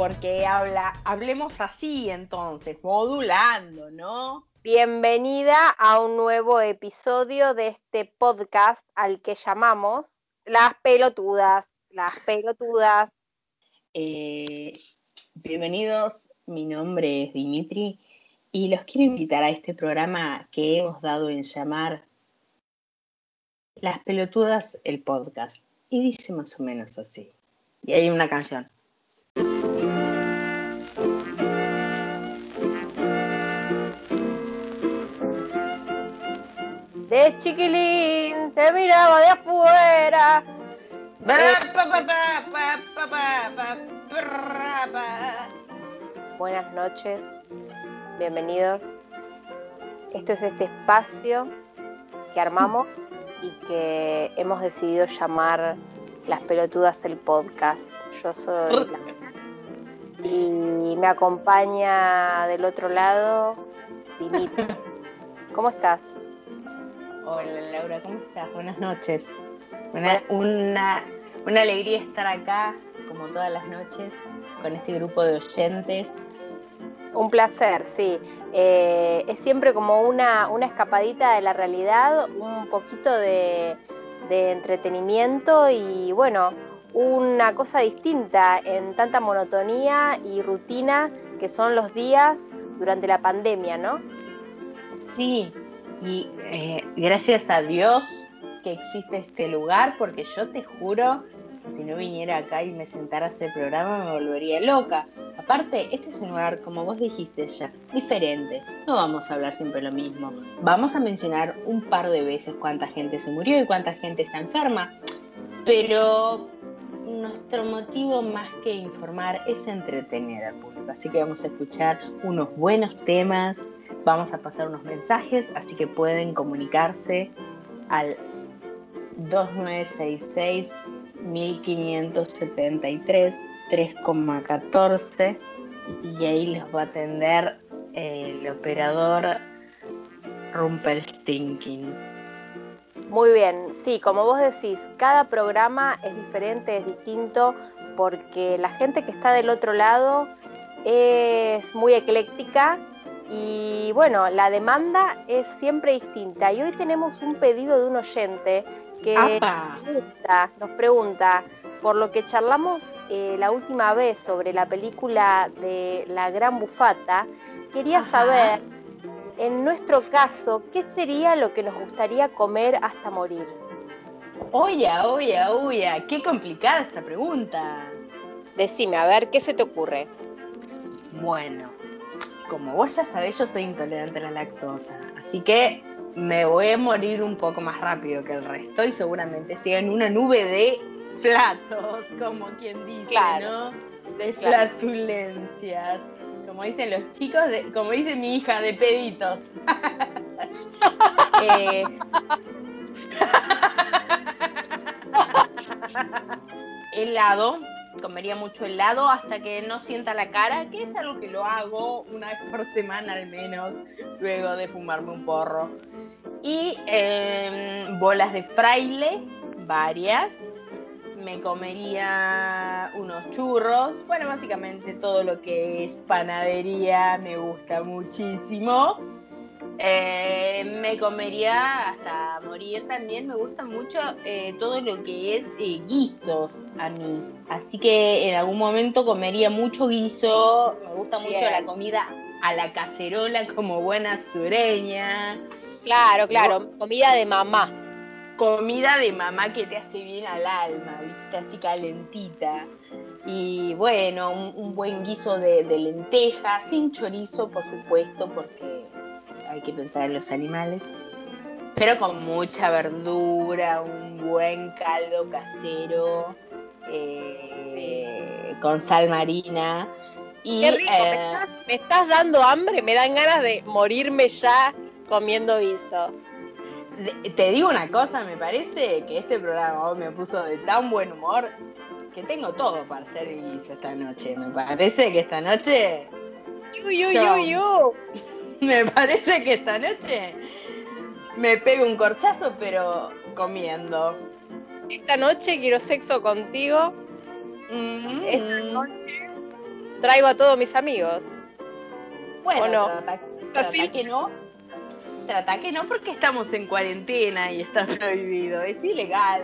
porque habla, hablemos así entonces, modulando, ¿no? Bienvenida a un nuevo episodio de este podcast al que llamamos Las pelotudas, las pelotudas. Eh, bienvenidos, mi nombre es Dimitri y los quiero invitar a este programa que hemos dado en llamar Las pelotudas, el podcast. Y dice más o menos así. Y hay una canción. De chiquilín te miraba de afuera. Buenas noches, bienvenidos. Esto es este espacio que armamos y que hemos decidido llamar Las Pelotudas el Podcast. Yo soy la... y me acompaña del otro lado Dimitri. ¿Cómo estás? Hola Laura, ¿cómo estás? Buenas noches. Una, una, una alegría estar acá, como todas las noches, con este grupo de oyentes. Un placer, sí. Eh, es siempre como una, una, escapadita de la realidad, un poquito de, de, entretenimiento y bueno, una cosa distinta en tanta monotonía y rutina que son los días durante la pandemia, ¿no? Sí, y eh, gracias a Dios que existe este lugar, porque yo te juro que si no viniera acá y me sentara a hacer programa me volvería loca. Aparte, este es un lugar, como vos dijiste ya, diferente. No vamos a hablar siempre lo mismo. Vamos a mencionar un par de veces cuánta gente se murió y cuánta gente está enferma. Pero nuestro motivo más que informar es entretener al público. Así que vamos a escuchar unos buenos temas, vamos a pasar unos mensajes, así que pueden comunicarse al 2966 1573 3,14 y ahí les va a atender el operador Rumpelstinking. Muy bien, sí, como vos decís, cada programa es diferente, es distinto, porque la gente que está del otro lado es muy ecléctica y bueno, la demanda es siempre distinta. Y hoy tenemos un pedido de un oyente que nos pregunta, nos pregunta, por lo que charlamos eh, la última vez sobre la película de La Gran Bufata, quería Ajá. saber, en nuestro caso, ¿qué sería lo que nos gustaría comer hasta morir? Oye, oye, oye, qué complicada esa pregunta. Decime, a ver, ¿qué se te ocurre? Bueno, como vos ya sabés, yo soy intolerante a la lactosa, así que me voy a morir un poco más rápido que el resto y seguramente siga en una nube de flatos, como quien dice, claro. ¿no? De flatulencias. Como dicen los chicos, de, como dice mi hija, de peditos. eh... helado, comería mucho helado hasta que no sienta la cara, que es algo que lo hago una vez por semana al menos, luego de fumarme un porro. Y eh, bolas de fraile, varias. Me comería unos churros. Bueno, básicamente todo lo que es panadería me gusta muchísimo. Eh, me comería hasta morir también. Me gusta mucho eh, todo lo que es eh, guisos a mí. Así que en algún momento comería mucho guiso. Me gusta mucho Bien. la comida a la cacerola como buena sureña. Claro, claro. ¿No? Comida de mamá. Comida de mamá que te hace bien al alma, ¿viste? Así calentita. Y bueno, un, un buen guiso de, de lentejas, sin chorizo, por supuesto, porque hay que pensar en los animales, pero con mucha verdura, un buen caldo casero, eh, con sal marina. Y, Qué rico, eh, me, estás, me, estás, dando hambre, me dan ganas de morirme ya comiendo guiso. Te digo una cosa, me parece que este programa me puso de tan buen humor que tengo todo para hacer el guiso esta noche. Me parece que esta noche... Yu, yu, yu, yu. me parece que esta noche me pego un corchazo, pero comiendo. esta noche quiero sexo contigo. Mm. Esta noche traigo a todos mis amigos. Bueno, ¿O no? trata, trata que no. Trata que no porque estamos en cuarentena y está prohibido. Es ilegal.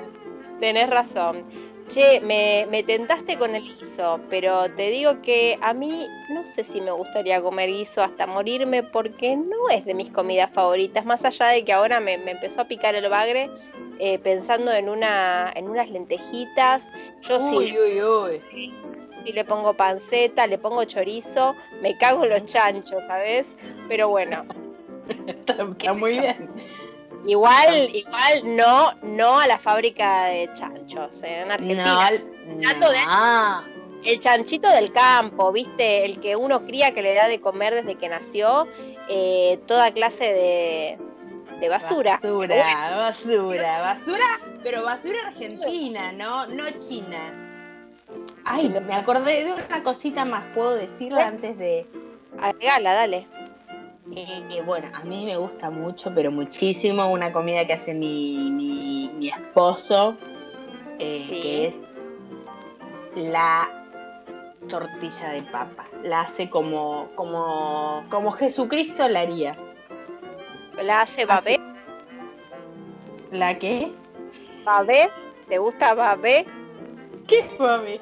Tenés razón. Che, me, me tentaste con el guiso, pero te digo que a mí no sé si me gustaría comer guiso hasta morirme porque no es de mis comidas favoritas, más allá de que ahora me, me empezó a picar el bagre eh, pensando en, una, en unas lentejitas. Yo sí, Uy, uy, uy. sí le pongo panceta, le pongo chorizo, me cago en los chanchos, ¿sabes? Pero bueno, Está, está muy bien. Igual, igual no, no a la fábrica de chanchos eh, en Argentina. No. El chanchito del campo, ¿viste? El que uno cría que le da de comer desde que nació, eh, toda clase de, de basura. Basura, basura, basura, pero basura argentina, no, no china. Ay, me acordé de una cosita más, ¿puedo decirla antes de...? Agregala, dale. Eh, bueno, a mí me gusta mucho, pero muchísimo, una comida que hace mi, mi, mi esposo, eh, Sí. que es la tortilla de papa. La hace como, como, como Jesucristo la haría. ¿La hace babé? ¿La qué? ¿Babé? ¿Te gusta babé? ¿Qué mami?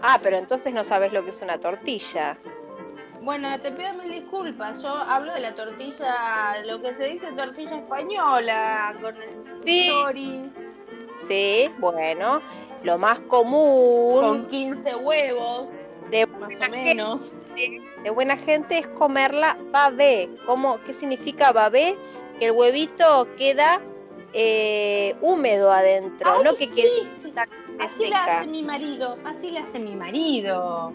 Ah, pero entonces no sabes lo que es una tortilla. Bueno, te pido mil disculpas. Yo hablo de la tortilla, lo que se dice tortilla española, con el Sí. sorry, Sí, bueno, lo más común con 15 huevos, de más o menos. de buena gente es comerla babé. ¿Cómo, ¿Qué significa babé? Que el huevito queda eh, húmedo adentro, Ay, no que sí, quede sí. Así la hace mi marido, así la hace mi marido.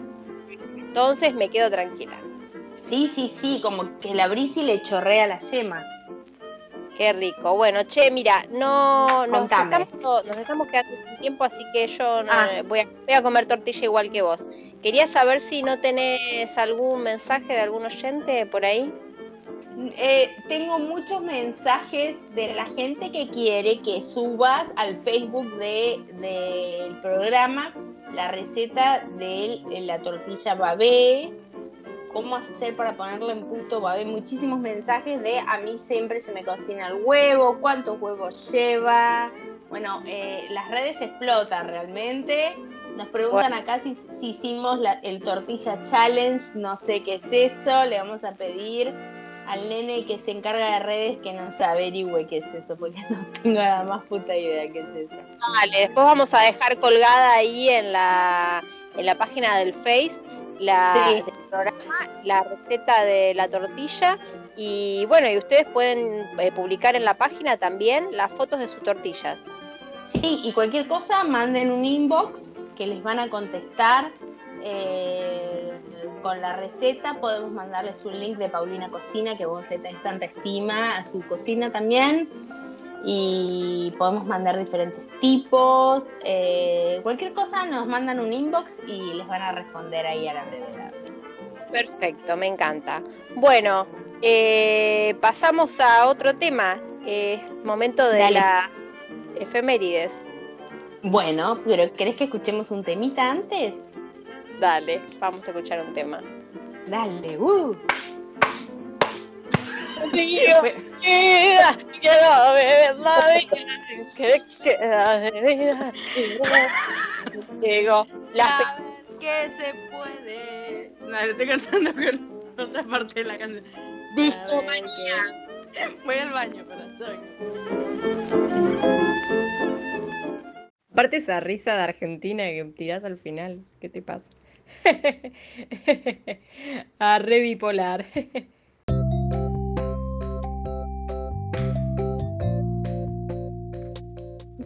Entonces me quedo tranquila. Sí, sí, sí, como que la abrís y le chorrea la yema. Qué rico. Bueno, che, mira, no nos estamos, nos estamos quedando sin tiempo, así que yo no- Ah. voy, a, voy a comer tortilla igual que vos. Quería saber si no tenés algún mensaje de algún oyente por ahí. Eh, tengo muchos mensajes de la gente que quiere que subas al Facebook de- del programa la receta de la tortilla babé, cómo hacer para ponerla en punto babé. Muchísimos mensajes de a mí siempre se me cocina el huevo, cuántos huevos lleva. Bueno, eh, las redes explotan realmente. Nos preguntan acá si, si hicimos la- el tortilla challenge, no sé qué es eso, le vamos a pedir al nene que se encarga de redes que nos averigüe qué es eso, porque no tengo la más puta idea qué es eso. Vale, después vamos a dejar colgada ahí en la, en la página del Face la, Sí. del programa, la receta de la tortilla. Y bueno, y ustedes pueden eh, publicar en la página también las fotos de sus tortillas. Sí, y cualquier cosa, manden un inbox que les van a contestar eh, con la receta. Podemos mandarles un link de Paulina Cocina, que vos le tenés tanta estima, a su cocina también. Y podemos mandar diferentes tipos. eh, cualquier cosa, nos mandan un inbox y les van a responder ahí a la brevedad. Perfecto, me encanta. Bueno, eh, pasamos a otro tema. Es momento de Dale. las efemérides. Bueno, pero ¿querés que escuchemos un temita antes? Dale, vamos a escuchar un tema. Dale, uh. Queda, quiero ver la vida que queda de vida. Llegó la fe- A ver qué se puede. No, lo estoy cantando con otra parte de la canción. discomanía. Voy al baño, corazón. Aparte esa risa de Argentina que tirás al final, ¿qué te pasa? A re bipolar.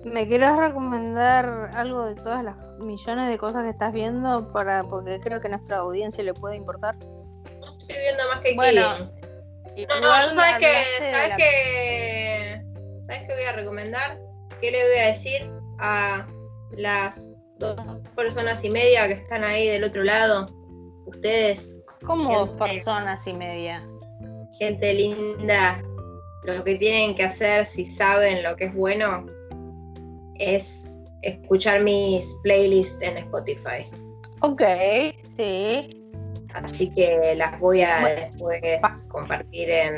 ¿Me querés recomendar algo de todas las millones de cosas que estás viendo para porque creo que a nuestra audiencia le puede importar? estoy viendo más que Bueno. No, no, yo sabes que, sabes que, sabes que voy a recomendar, qué le voy a decir a las dos personas y media que están ahí del otro lado, ustedes, ¿Cómo dos personas y media? gente linda, lo que tienen que hacer si saben lo que es bueno es escuchar mis playlists en Spotify. Ok, sí. Así que las voy a después compartir en,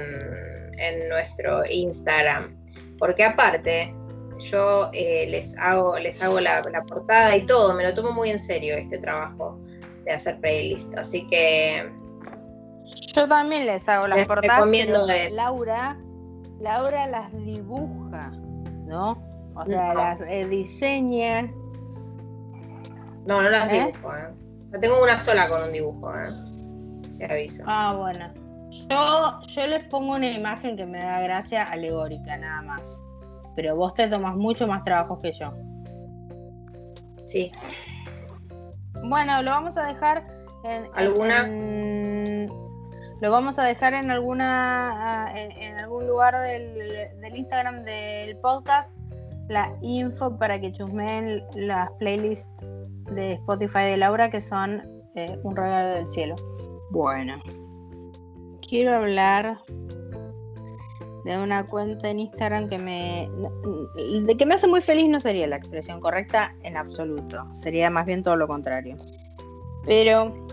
en nuestro Instagram. Porque aparte, yo eh, les hago, les hago la, portada y todo, me lo tomo muy en serio este trabajo de hacer playlist. Así que yo también les hago las portadas. Recomiendo eso. Laura, Laura las dibuja, ¿no? O sea, las eh, diseña. No, no las ¿Eh? dibujo, ¿eh? tengo una sola con un dibujo, ¿eh? Te aviso. Ah, bueno. Yo, yo les pongo una imagen que me da gracia alegórica, nada más pero vos te tomas mucho más trabajos que yo. Sí. Bueno, lo vamos a dejar en alguna. lo vamos a dejar en alguna ah, en, algún lugar del, Instagram del podcast la info para que chusmeen las playlists de Spotify de Laura que son eh, un regalo del cielo. Bueno, quiero hablar de una cuenta en Instagram que me de que me hace muy feliz no sería la expresión correcta en absoluto, sería más bien todo lo contrario. Pero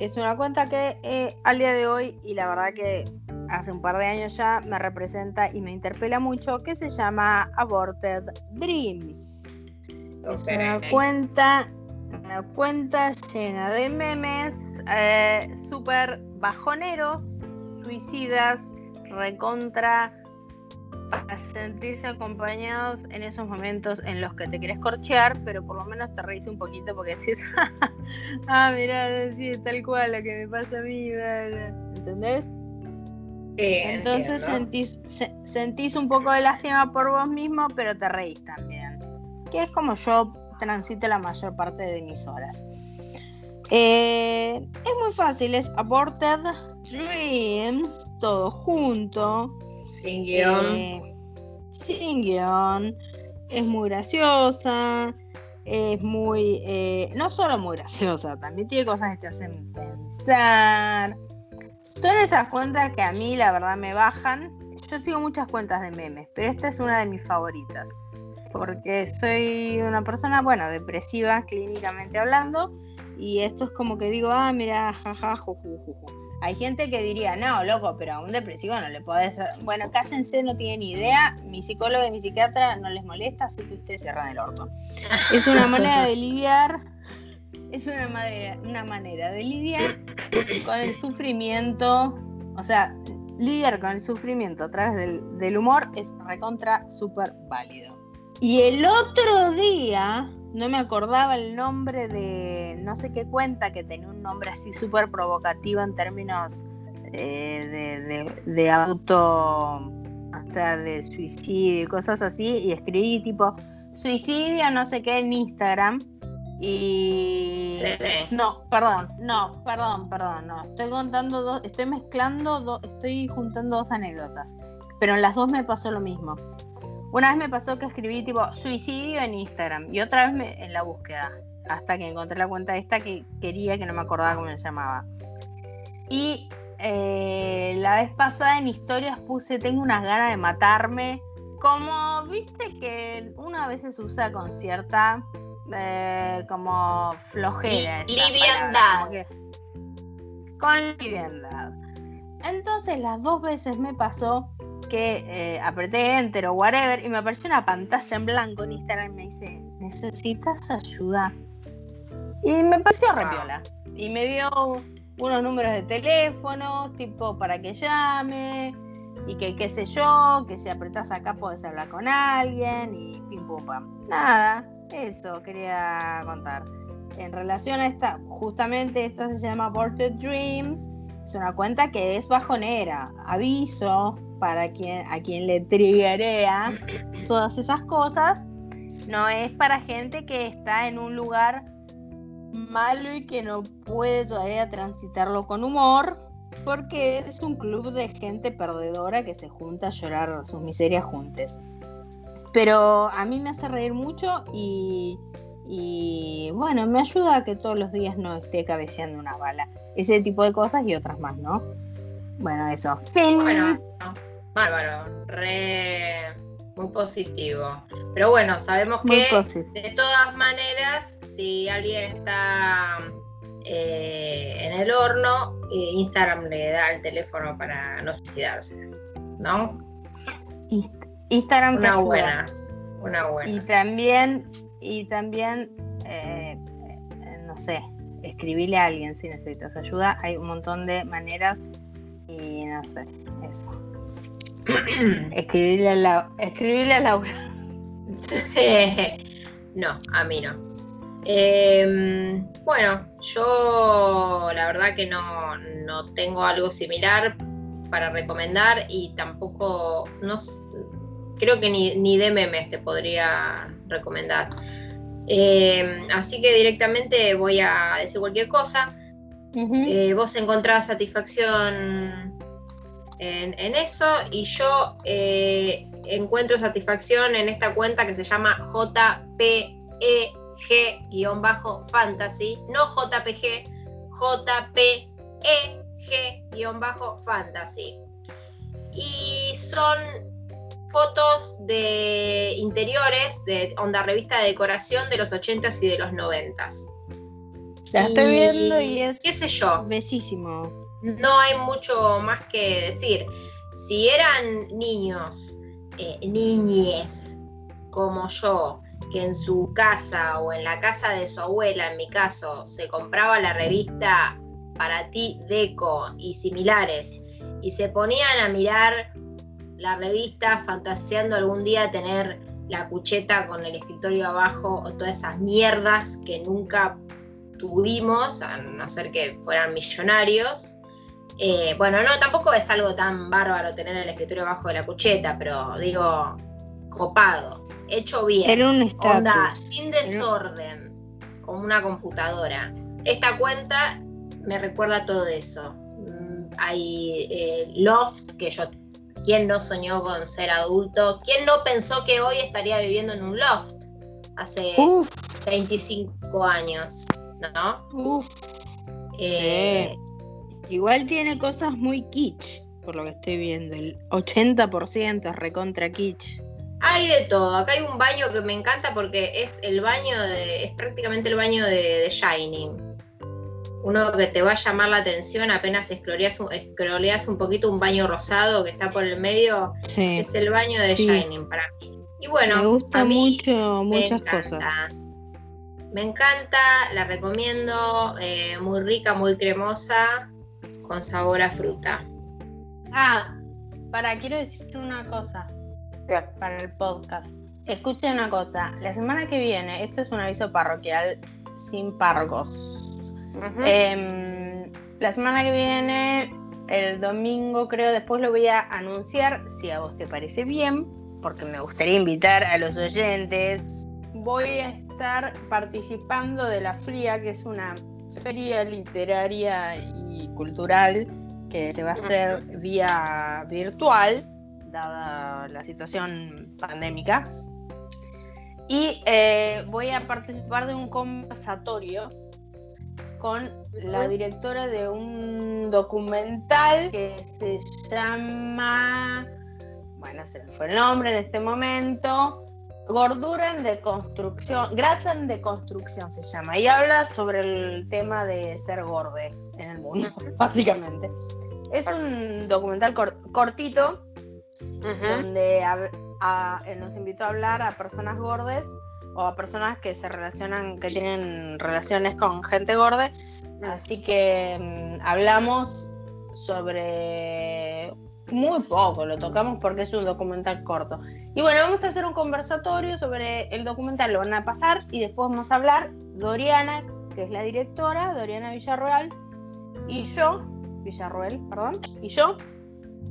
es una cuenta que eh, al día de hoy y la verdad que hace un par de años ya me representa y me interpela mucho que se llama Aborted Dreams. Es una cuenta una cuenta llena de memes eh, súper bajoneros, suicidas, recontra para sentirse acompañados en esos momentos en los que te quieres corchear, pero por lo menos te reís un poquito porque decís, ah, mira, decís tal cual lo que me pasa a mí, ¿entendés? Entonces sentís, sentís un poco de lástima por vos mismo, pero te reís también. Que es como yo transite la mayor parte de mis horas. Eh, es muy fácil, es Aborted Dreams, todo junto. Sin guion. Eh, sin guion. Es muy graciosa. Es muy. Eh, no solo muy graciosa, también tiene cosas que te hacen pensar. Son esas cuentas que a mí, la verdad, me bajan. Yo sigo muchas cuentas de memes, pero esta es una de mis favoritas. Porque soy una persona, bueno, depresiva clínicamente hablando. Y esto es como que digo, ah, mira, jaja, juju, juju. Hay gente que diría, no, loco, pero a un depresivo no le podés. Bueno, cállense, no tienen idea. Mi psicólogo y mi psiquiatra no les molesta, así que ustedes cierran el orto. Es una manera de lidiar. Es una manera, una manera de lidiar con el sufrimiento. O sea, lidiar con el sufrimiento a través del, del humor es recontra súper válido. Y el otro día no me acordaba el nombre de no sé qué cuenta que tenía un nombre así súper provocativo en términos eh, de, auto, o sea, de suicidio y cosas así, y escribí tipo suicidio no sé qué en Instagram. Y no, perdón, no, perdón, perdón, no. Estoy contando dos, estoy mezclando, dos, estoy juntando dos anécdotas, pero en las dos me pasó lo mismo. Una vez me pasó que escribí tipo suicidio en Instagram y otra vez me, en la búsqueda, hasta que encontré la cuenta esta que quería que no me acordaba cómo se llamaba. Y eh, la vez pasada en historias puse tengo unas ganas de matarme. Como viste que una vez se usa con cierta eh, como flojera. Liviandad. con liviandad. Entonces las dos veces me pasó que eh, apreté enter o whatever y me apareció una pantalla en blanco en Instagram y me dice, ¿necesitas ayuda? Y me pareció repiola. Y me dio unos números de teléfono, tipo para que llame, y que qué sé yo, que si apretás acá podés hablar con alguien, y pim pum pam. Nada, eso quería contar. En relación a esta, justamente esta se llama Aborted Dreams, es una cuenta que es bajonera. Aviso, para quien, a quien le triggerea todas esas cosas, no es para gente que está en un lugar malo y que no puede todavía transitarlo con humor, porque es un club de gente perdedora que se junta a llorar sus miserias juntas. Pero a mí me hace reír mucho y, y bueno, me ayuda a que todos los días no esté cabeceando una bala. Ese tipo de cosas y otras más, ¿no? Bueno, eso. Fin. Bueno, bárbaro. Re, muy positivo. Pero bueno, sabemos que de todas maneras, si alguien está eh, en el horno, eh, Instagram le da el teléfono para no suicidarse, ¿no? Instagram una buena, una buena. Y también, y también, eh, no sé, escribirle a alguien si necesitas ayuda. Hay un montón de maneras y no sé, eso. escribirle a, la, escribirle a Laura. no, a mí no. Em, bueno, yo la verdad que no, no, tengo algo similar para recomendar y tampoco, no, creo que ni, ni de memes te podría recomendar. Em, así que directamente voy a decir cualquier cosa. Eh, vos encontrás satisfacción en, eso y yo eh, encuentro satisfacción en esta cuenta que se llama JPEG-fantasy, no JPG, JPEG-fantasy. Y son fotos de interiores de onda revista de decoración de los 80s y de los 90s. La estoy viendo y es qué sé yo, bellísimo no hay mucho más que decir. Si eran niños, eh, niñes como yo, que en su casa o en la casa de su abuela, en mi caso, se compraba la revista para ti Deco y similares, y se ponían a mirar la revista fantaseando algún día tener la cucheta con el escritorio abajo o todas esas mierdas que nunca tuvimos, a no ser que fueran millonarios, eh, bueno, no, tampoco es algo tan bárbaro tener el escritorio abajo de la cucheta, pero digo, copado, hecho bien. Era un onda, sin desorden, como una computadora. Esta cuenta me recuerda todo eso. Mm, hay eh, Loft, que yo, ¿quién no soñó con ser adulto? ¿Quién no pensó que hoy estaría viviendo en un loft? Hace 25 años, ¿no? Uf. Eh, Igual tiene cosas muy kitsch, por lo que estoy viendo. El 80% es recontra kitsch. Hay de todo. Acá hay un baño que me encanta porque es el baño de. es prácticamente el baño de, Shining. Uno que te va a llamar la atención apenas escroleas un, un poquito un baño rosado que está por el medio. Es el baño de Shining para mí. Y bueno, me gusta mucho muchas cosas. Me encanta, la recomiendo, eh, muy rica, muy cremosa con sabor a fruta. Ah, para, quiero decirte una cosa para el podcast. Escuchen una cosa, la semana que viene, esto es un aviso parroquial sin Em, la semana que viene, el domingo creo, después lo voy a anunciar, si a vos te parece bien, porque me gustaría invitar a los oyentes. Voy a estar participando de la FRIA, que es una feria literaria cultural que se va a hacer vía virtual, dada la situación pandémica. Y eh, voy a participar de un conversatorio con la directora de un documental que se llama, bueno, se me fue el nombre en este momento, Gordura en deconstrucción, grasa en deconstrucción se llama, y habla sobre el tema de ser gorde en el mundo, básicamente. Es un documental cortito donde eh, nos invitó a hablar a personas gordes o a personas que se relacionan, que tienen relaciones con gente gorda. Así que mm, hablamos sobre muy poco, lo tocamos porque es un documental corto. Y bueno, vamos a hacer un conversatorio sobre el documental, lo van a pasar y después vamos a hablar Doriana, que es la directora, Doriana Villarreal, y yo, Villarroel, perdón, y yo.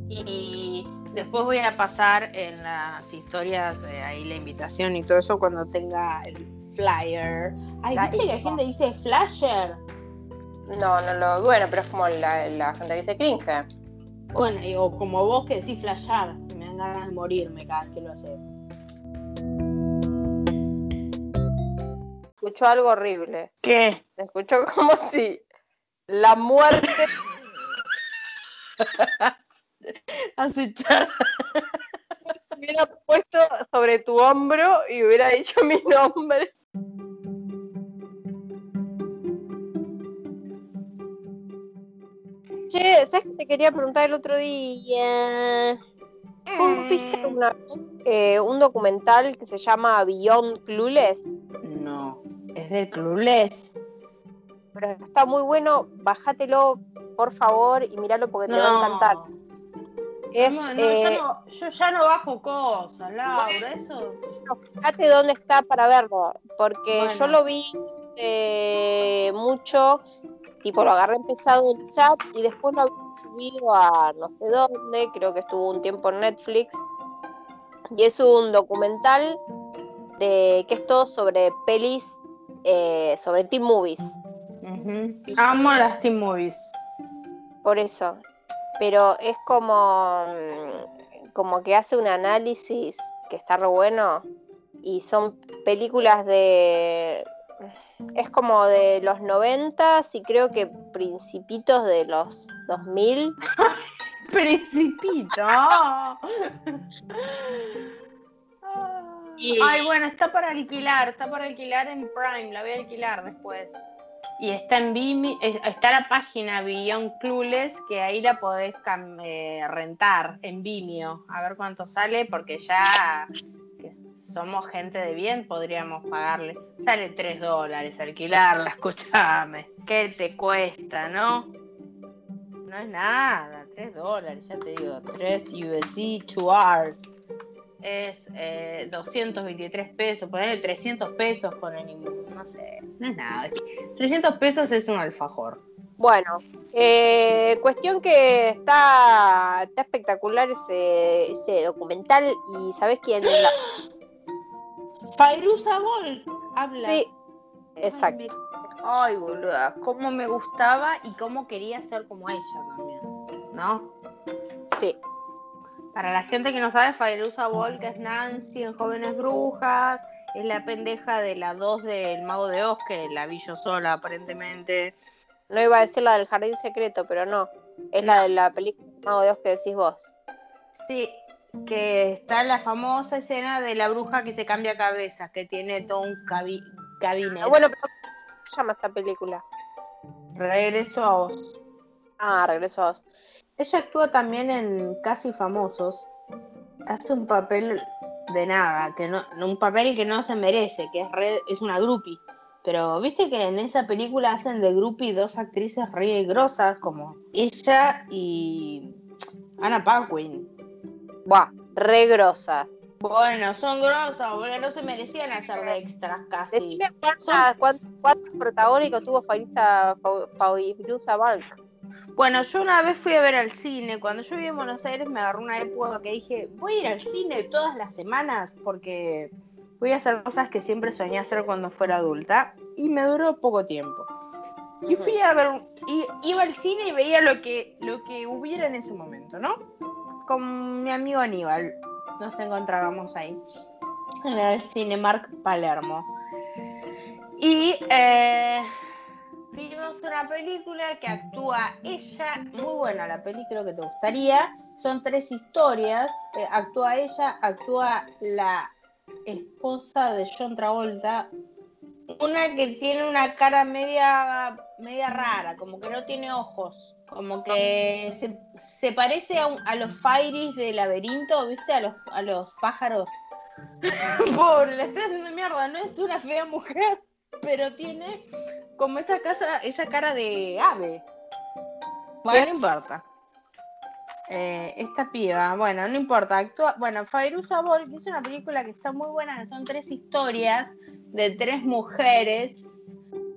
Y después voy a pasar en las historias, de ahí la invitación y todo eso cuando tenga el flyer. Ay, ¿viste que la gente dice flasher? No, no lo. Bueno, pero es como la, la gente que dice cringe. Bueno, o como vos que decís flashar, me dan ganas de morirme cada vez que lo haces. Escucho algo horrible. ¿Qué? Escucho como si la muerte. Acechar. hubiera puesto sobre tu hombro y hubiera dicho mi nombre. Che, ¿sabes qué te quería preguntar el otro día? ¿Vos viste una- eh, un documental que se llama Beyond Clueless? No, es de Clueless. Pero está muy bueno, bájatelo por favor y míralo porque te va a encantar. Es, No, no, eh, yo, no- yo ya no bajo cosas, Laura, eso. no, fíjate dónde está para verlo, porque Bueno. yo lo vi eh, mucho, tipo lo agarré empezado el chat y después lo había subido a no sé dónde, creo que estuvo un tiempo en Netflix. Y es un documental de que es todo sobre pelis, eh, sobre teen movies. Ujú. Amo las Teen Movies. Por eso. Pero es como, mm, como que hace un análisis que está re bueno. Y son películas de. Es como de los 90 y creo que principitos de los 2000. Principito. Y- Ay, bueno, está para alquilar, está para alquilar en Prime, la voy a alquilar después. Y está en Vimeo, está la página Beyond Clueless, que ahí la podés eh, rentar en Vimeo. A ver cuánto sale, porque ya somos gente de bien, podríamos pagarle. Sale 3 dólares alquilarla, escúchame. ¿Qué te cuesta, no? No es nada, 3 dólares, ya te digo, 3 USD, 2 hours. Es eh, 223 pesos, ponerle 300 pesos con el, no sé, no es nada. 300 pesos es un alfajor. Bueno, eh, cuestión que está, está espectacular ese, ese documental. ¿Y sabés quién es la.? Fairuza Bol habla. Sí, Ay, exacto. me- Ay, boluda, cómo me gustaba y cómo quería ser como ella también, ¿no? Sí. Para la gente que no sabe, Fairuza que es Nancy en Jóvenes Brujas, es la pendeja de la 2 del Mago de Oz, que la vi yo sola aparentemente. No iba a decir la del jardín secreto, pero no. Es la de la película Mago de Dios que decís vos. Sí, que está la famosa escena de la bruja que se cambia cabeza, que tiene todo un cabi- gabinete. Ah, Bueno, pero ¿cómo se llama esta película? Regreso a Oz. Ah, regreso a vos. Ella actúa también en Casi Famosos. Hace un papel de nada, que no, un papel que no se merece, que es, re- es una groupie. Pero viste que en esa película hacen de groupie dos actrices re grosas, como ella y Anna Paquin. Buah, re grosa. Bueno, son grosas, boludo, no se merecían hacer de extras casi. Cuántas, cuántos, cuántos protagónicos tuvo Fairuza Balk. Bueno, yo una vez fui a ver al cine. Cuando yo vivía en Buenos Aires me agarró una época que dije, voy a ir al cine todas las semanas porque voy a hacer cosas que siempre soñé hacer cuando fuera adulta. Y me duró poco tiempo. Y fui a ver, y, iba al cine y veía lo que, lo que hubiera en ese momento, ¿no? Con mi amigo Aníbal. Nos encontrábamos ahí. En el Cinemark Palermo. Y eh, vimos una película que actúa ella, muy buena la película, que te gustaría. Son tres historias. eh, actúa ella, actúa la esposa de John Travolta. Una que tiene una cara media, media rara, como que no tiene ojos. Como que se, se parece a, a los Fairies de laberinto, ¿viste? A los, a los pájaros. Pobre, le estoy haciendo mierda. No es una fea mujer, pero tiene como esa casa, esa cara de ave. Bueno, no importa. Eh, esta piba, bueno, no importa. Actúa, bueno, Fairuza que es una película que está muy buena, que son tres historias de tres mujeres.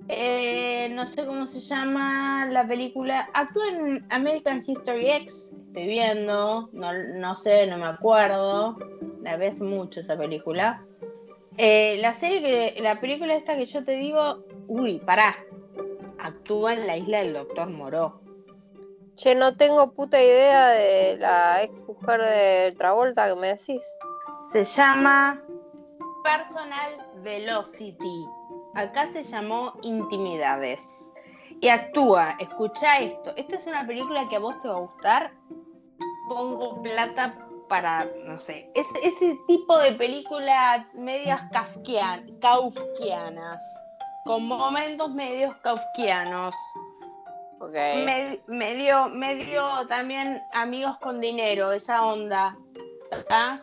Eh, no sé cómo se llama la película. Actúa en American History X. Estoy viendo. No, no sé, no me acuerdo. La ves mucho esa película. Eh, la serie que. La película esta que yo te digo. Uy, pará. Actúa en la isla del Doctor Moró. Che, no tengo puta idea de la ex mujer de Travolta que me decís. Se llama Personal Velocity. Acá se llamó Intimidades. Y actúa, escucha esto. Esta es una película que a vos te va a gustar. Pongo plata para, no sé, es, ese tipo de películas medias kafkian, kafkianas, con momentos medios kafkianos. Okay. medio, medio también amigos con dinero, esa onda. ¿Ah?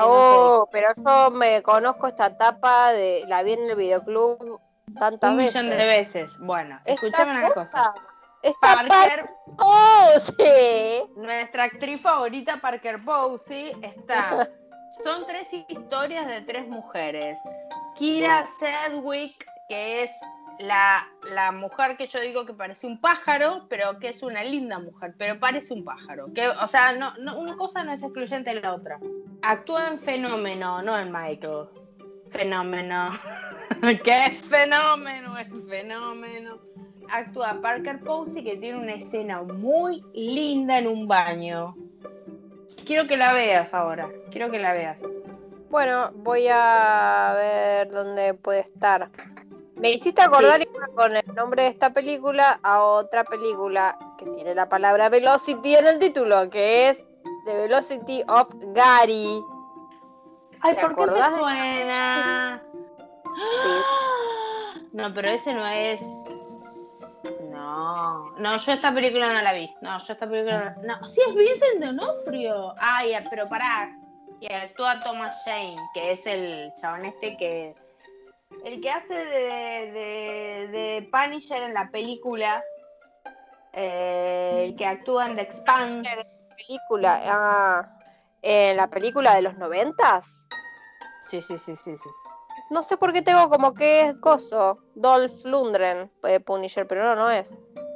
Oh, pero yo me conozco esta etapa de la vi en el videoclub tantas Un veces. millón de veces. Bueno, Esta escúchame una cosa. Esta Parker, Posey. nuestra actriz favorita, Parker Posey, está. Son tres historias de tres mujeres. Kira Sedgwick, que es la, la mujer que yo digo que parece un pájaro, pero que es una linda mujer, pero parece un pájaro. Que, o sea, no, no, una cosa no es excluyente de la otra. Actúa en fenómeno, no en Michael. Fenómeno. ¿Qué fenómeno? Es fenómeno. Actúa Parker Posey, que tiene una escena muy linda en un baño. Quiero que la veas ahora. Quiero que la veas. Bueno, voy a ver dónde puede estar. Me hiciste acordar Sí. con el nombre de esta película a otra película que tiene la palabra Velocity en el título, que es The Velocity of Gary. Ay, ¿Te ¿por qué me suena? No, pero ese no es. No, no, yo esta película no la vi. No, yo esta película no. No, sí es Vincent D'Onofrio. Ay, pero pará. Y actúa Thomas Jane, que es el chabón este que. El que hace de, de, de Punisher en la película. eh, el que actúa en The Expanse. Película, ah, en la película de los noventas. Sí, sí, sí, sí, sí. No sé por qué tengo como que es coso, Dolph Lundgren, eh, Punisher, pero no, no es.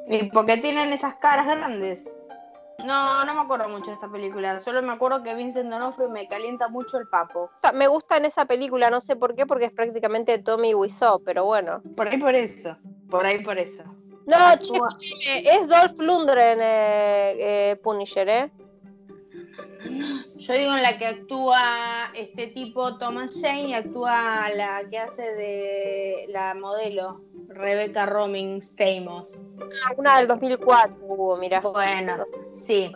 ¿Y por qué tienen esas caras grandes? No, no me acuerdo mucho de esta película. Solo me acuerdo que Vincent D'Onofrio me calienta mucho el papo. Me gusta en esa película, no sé por qué, porque es prácticamente Tommy Wiseau, pero bueno. Por ahí por eso. Por ahí por eso. No, che, es Dolph Lundgren eh, eh, Punisher, ¿eh? Yo digo en la que actúa este tipo Thomas Jane y actúa la que hace de la modelo Rebecca Roming Stamos. Una del 2004 hubo, mira. Bueno, sí.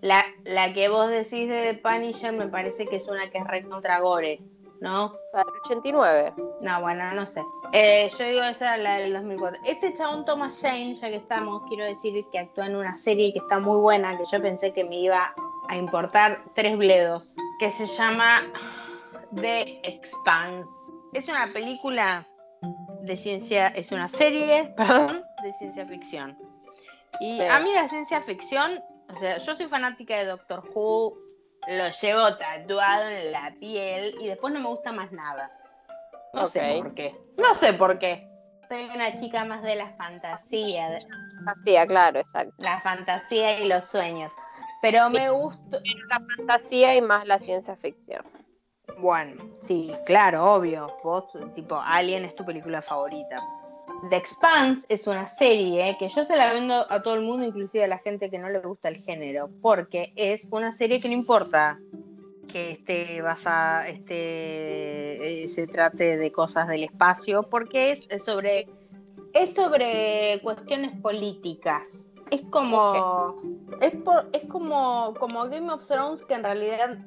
La. La, que vos decís de The Punisher me parece que es una que es recontra gore, ¿no? La del 89. No, bueno, no sé. Eh, yo digo esa la del 2004. Este chabón Thomas Jane, ya que estamos, quiero decir que actúa en una serie que está muy buena, que yo pensé que me iba a importar tres bledos, que se llama The Expanse. Es una película de ciencia, es una serie, perdón, de ciencia ficción. Y a mí la ciencia ficción, o sea, yo soy fanática de Doctor Who, lo llevo tatuado en la piel y después no me gusta más nada. No sé por qué. No sé por qué. Soy una chica más de la fantasía, Fantasía, claro, exacto. la fantasía y los sueños. Pero me gusta. La fantasía y más la ciencia ficción. Bueno, sí, claro, obvio. Vos, tipo, Alien es tu película favorita. The Expanse es una serie que yo se la vendo a todo el mundo, inclusive a la gente que no le gusta el género, porque es una serie que no importa que esté basa, este, eh, se trate de cosas del espacio, porque es sobre es sobre cuestiones políticas. Es como es, por, es como como Game of Thrones que en realidad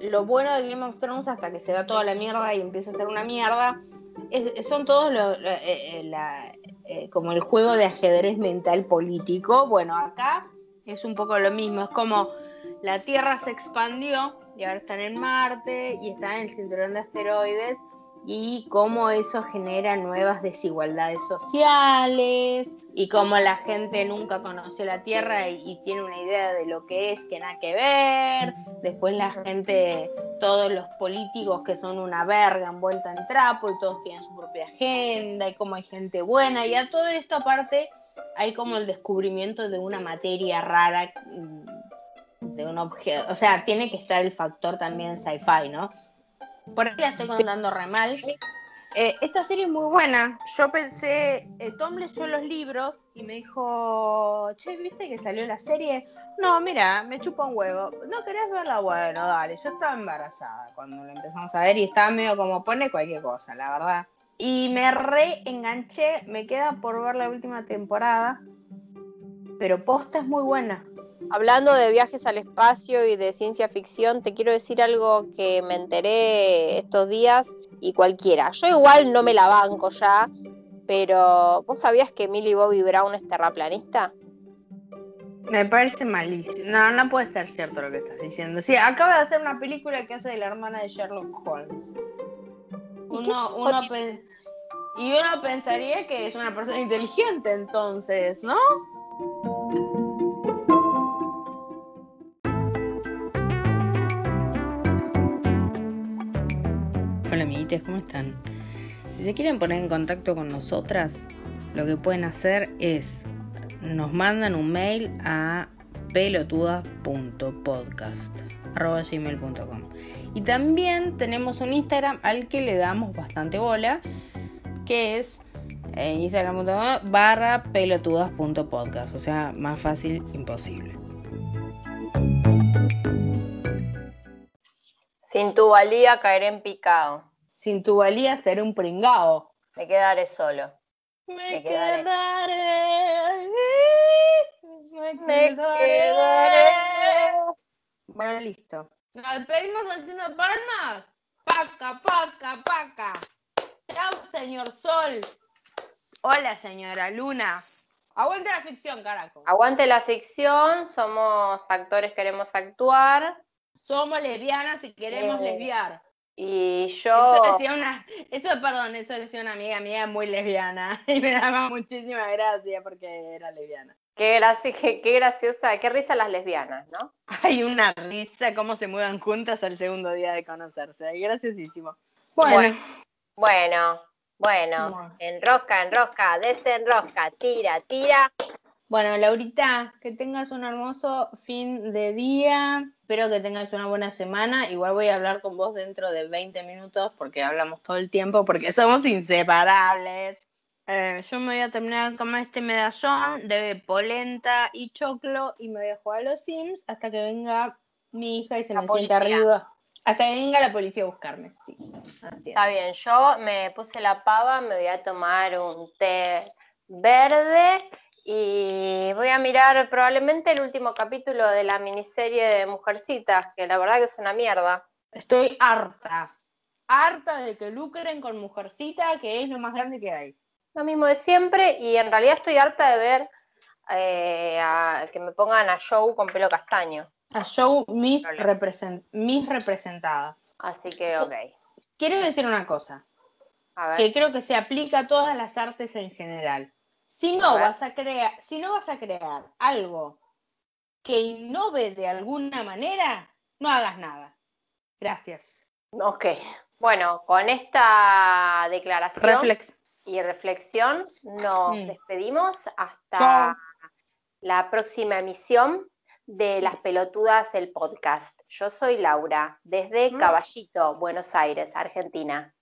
lo bueno de Game of Thrones hasta que se va toda la mierda y empieza a ser una mierda es- son todos lo- eh, eh, la- eh, como el juego de ajedrez mental político. Bueno, acá es un poco lo mismo. Es como la Tierra se expandió y ahora están en Marte y están en el cinturón de asteroides y cómo eso genera nuevas desigualdades sociales y cómo la gente nunca conoció la Tierra y, tiene una idea de lo que es que nada que ver. Después la gente, todos los políticos que son una verga envuelta en trapo y todos tienen su propia agenda y cómo hay gente buena y a todo esto aparte hay como el descubrimiento de una materia rara mm, de un objeto, o sea, tiene que estar el factor también sci-fi, ¿no? Por ahí la estoy contando re mal. Eh, esta serie es muy buena. Yo pensé, eh, Tom leyó los libros y me dijo, che, ¿viste que salió la serie? No, mira, me chupa un huevo. ¿No querés verla? Bueno, dale. Yo estaba embarazada cuando la empezamos a ver y estaba medio como pone cualquier cosa, la verdad. Y me re enganché, me queda por ver la última temporada, pero posta es muy buena. Hablando de viajes al espacio y de ciencia ficción, te quiero decir algo que me enteré estos días y cualquiera. Yo igual no me la banco ya, pero ¿vos sabías que Millie Bobby Brown es terraplanista? Me parece malísimo. No, no puede ser cierto lo que estás diciendo. Sí, acaba de hacer una película que hace de la hermana de Sherlock Holmes. Uno, uno y uno pensaría que es una persona inteligente entonces, ¿no? Hola amiguitos, ¿cómo están? Si se quieren poner en contacto con nosotras, lo que pueden hacer es nos mandan un mail a pelotudas.podcast.gmail.com Y también tenemos un Instagram al que le damos bastante bola, que es eh, instagram.com barra pelotudas.podcast. O sea, más fácil imposible. Sin tu valía caeré en picado. Sin tu valía seré un pringao. Me quedaré solo. Me, quedaré. Me quedaré. Bueno, listo. Nos despedimos haciendo palmas. Paca, paca, paca. Chao, señor Sol. Hola, señora Luna. Aguante la ficción, carajo. Aguante la ficción, somos actores, queremos actuar. Somos lesbianas y queremos Eh, lesbiar. Y yo. Eso decía una, eso, perdón, eso decía una amiga mía muy lesbiana y me daba muchísima gracia porque era lesbiana. Qué, gracia, qué, qué graciosa, qué risa las lesbianas, ¿no? Hay una risa cómo se muevan juntas al segundo día de conocerse. Graciosísimo. Bueno, Bueno. Bueno, bueno. Bueno. Enrosca, enrosca, desenrosca, tira, tira. bueno, Laurita, que tengas un hermoso fin de día. Espero que tengas una buena semana. Igual voy a hablar con vos dentro de 20 minutos porque hablamos todo el tiempo porque somos inseparables. Eh, yo me voy a terminar de comer este medallón de polenta y choclo y me voy a jugar a los Sims hasta que venga mi hija y se La me sienta arriba. Hasta que venga la policía a buscarme. Sí. Está bien, yo me puse la pava, me voy a tomar un té verde y voy a mirar probablemente el último capítulo de la miniserie de Mujercitas, que la verdad que es una mierda. Estoy harta. Harta de que lucren con Mujercita, que es lo más grande que hay. Lo mismo de siempre y en realidad estoy harta de ver eh, a- que me pongan a Joe con pelo castaño. A show mis, represent- mis representada. Así que, ok. Quiero decir una cosa, A ver. que creo que se aplica a todas las artes en general. Si no vas a crear, si no vas a crear algo que innove de alguna manera, no hagas nada. Gracias. Ok. Bueno, con esta declaración Reflex. y reflexión nos Mm. despedimos hasta la próxima emisión de Las Pelotudas del podcast. Yo soy Laura, desde Mm. Caballito, Buenos Aires, Argentina.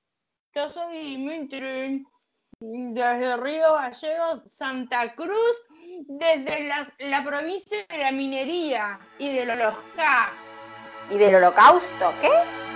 Yo soy Mitri, desde Río Gallegos, Santa Cruz, desde la, la provincia de la minería y de los K. ¿Y del holocausto? ¿Qué?